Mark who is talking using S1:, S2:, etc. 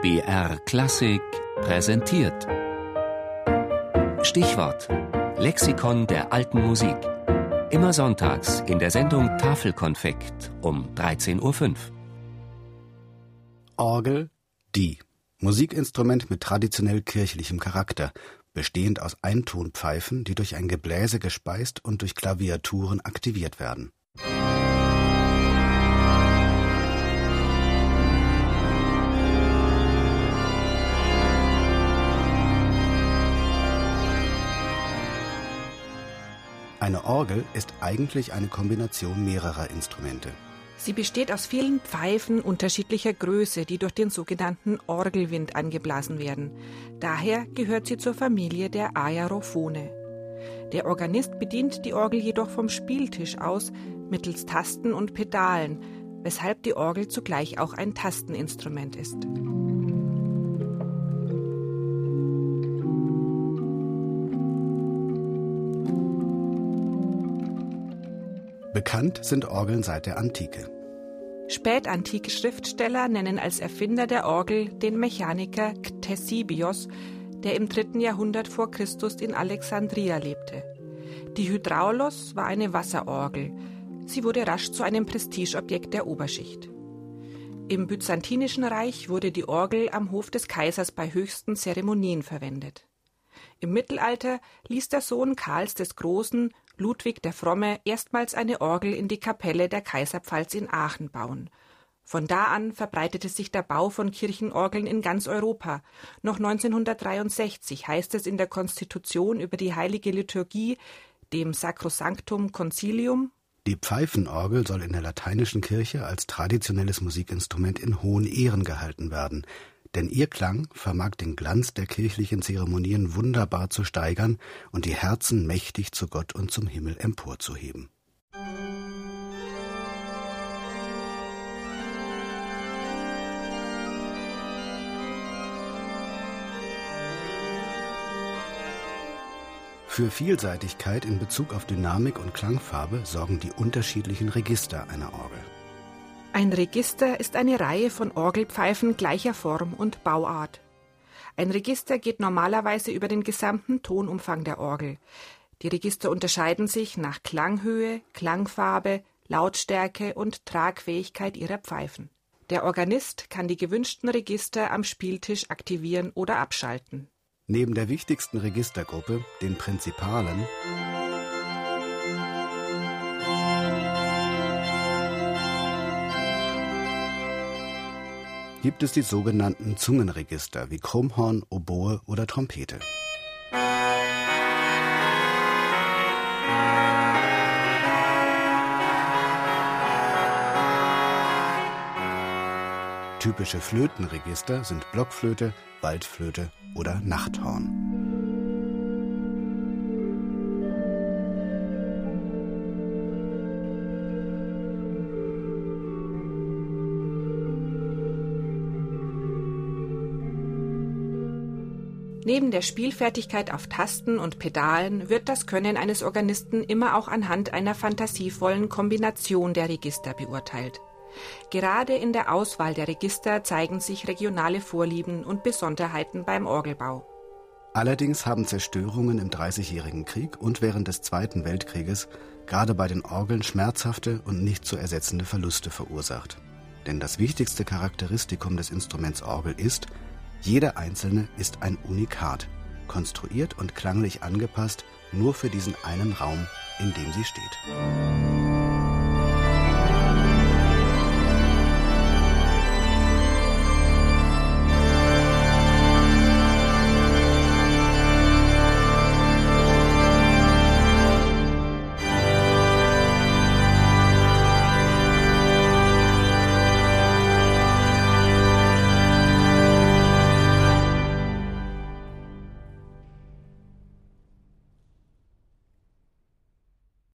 S1: BR Klassik präsentiert. Stichwort: Lexikon der alten Musik. Immer sonntags in der Sendung Tafelkonfekt um 13.05 Uhr.
S2: Orgel, die. Musikinstrument mit traditionell kirchlichem Charakter, bestehend aus Eintonpfeifen, die durch ein Gebläse gespeist und durch Klaviaturen aktiviert werden. Eine Orgel ist eigentlich eine Kombination mehrerer Instrumente.
S3: Sie besteht aus vielen Pfeifen unterschiedlicher Größe, die durch den sogenannten Orgelwind angeblasen werden. Daher gehört sie zur Familie der Aerophone. Der Organist bedient die Orgel jedoch vom Spieltisch aus mittels Tasten und Pedalen, weshalb die Orgel zugleich auch ein Tasteninstrument ist.
S2: Bekannt sind Orgeln seit der Antike.
S3: Spätantike Schriftsteller nennen als Erfinder der Orgel den Mechaniker Ctesibios, der im dritten Jahrhundert vor Christus in Alexandria lebte. Die Hydraulos war eine Wasserorgel. Sie wurde rasch zu einem Prestigeobjekt der Oberschicht. Im Byzantinischen Reich wurde die Orgel am Hof des Kaisers bei höchsten Zeremonien verwendet. Im Mittelalter ließ der Sohn Karls des Großen Ludwig der Fromme erstmals eine Orgel in die Kapelle der Kaiserpfalz in Aachen bauen. Von da an verbreitete sich der Bau von Kirchenorgeln in ganz Europa. Noch 1963 heißt es in der Konstitution über die heilige Liturgie, dem Sacrosanctum Concilium,
S2: die Pfeifenorgel soll in der lateinischen Kirche als traditionelles Musikinstrument in hohen Ehren gehalten werden denn ihr Klang vermag den Glanz der kirchlichen Zeremonien wunderbar zu steigern und die Herzen mächtig zu Gott und zum Himmel emporzuheben. Für Vielseitigkeit in Bezug auf Dynamik und Klangfarbe sorgen die unterschiedlichen Register einer Orgel.
S3: Ein Register ist eine Reihe von Orgelpfeifen gleicher Form und Bauart. Ein Register geht normalerweise über den gesamten Tonumfang der Orgel. Die Register unterscheiden sich nach Klanghöhe, Klangfarbe, Lautstärke und Tragfähigkeit ihrer Pfeifen. Der Organist kann die gewünschten Register am Spieltisch aktivieren oder abschalten.
S2: Neben der wichtigsten Registergruppe, den Prinzipalen, gibt es die sogenannten Zungenregister wie Krummhorn, Oboe oder Trompete. Typische Flötenregister sind Blockflöte, Waldflöte oder Nachthorn.
S3: Neben der Spielfertigkeit auf Tasten und Pedalen wird das Können eines Organisten immer auch anhand einer fantasievollen Kombination der Register beurteilt. Gerade in der Auswahl der Register zeigen sich regionale Vorlieben und Besonderheiten beim Orgelbau.
S2: Allerdings haben Zerstörungen im Dreißigjährigen Krieg und während des Zweiten Weltkrieges gerade bei den Orgeln schmerzhafte und nicht zu ersetzende Verluste verursacht. Denn das wichtigste Charakteristikum des Instruments Orgel ist, jeder einzelne ist ein Unikat, konstruiert und klanglich angepasst nur für diesen einen Raum, in dem sie steht.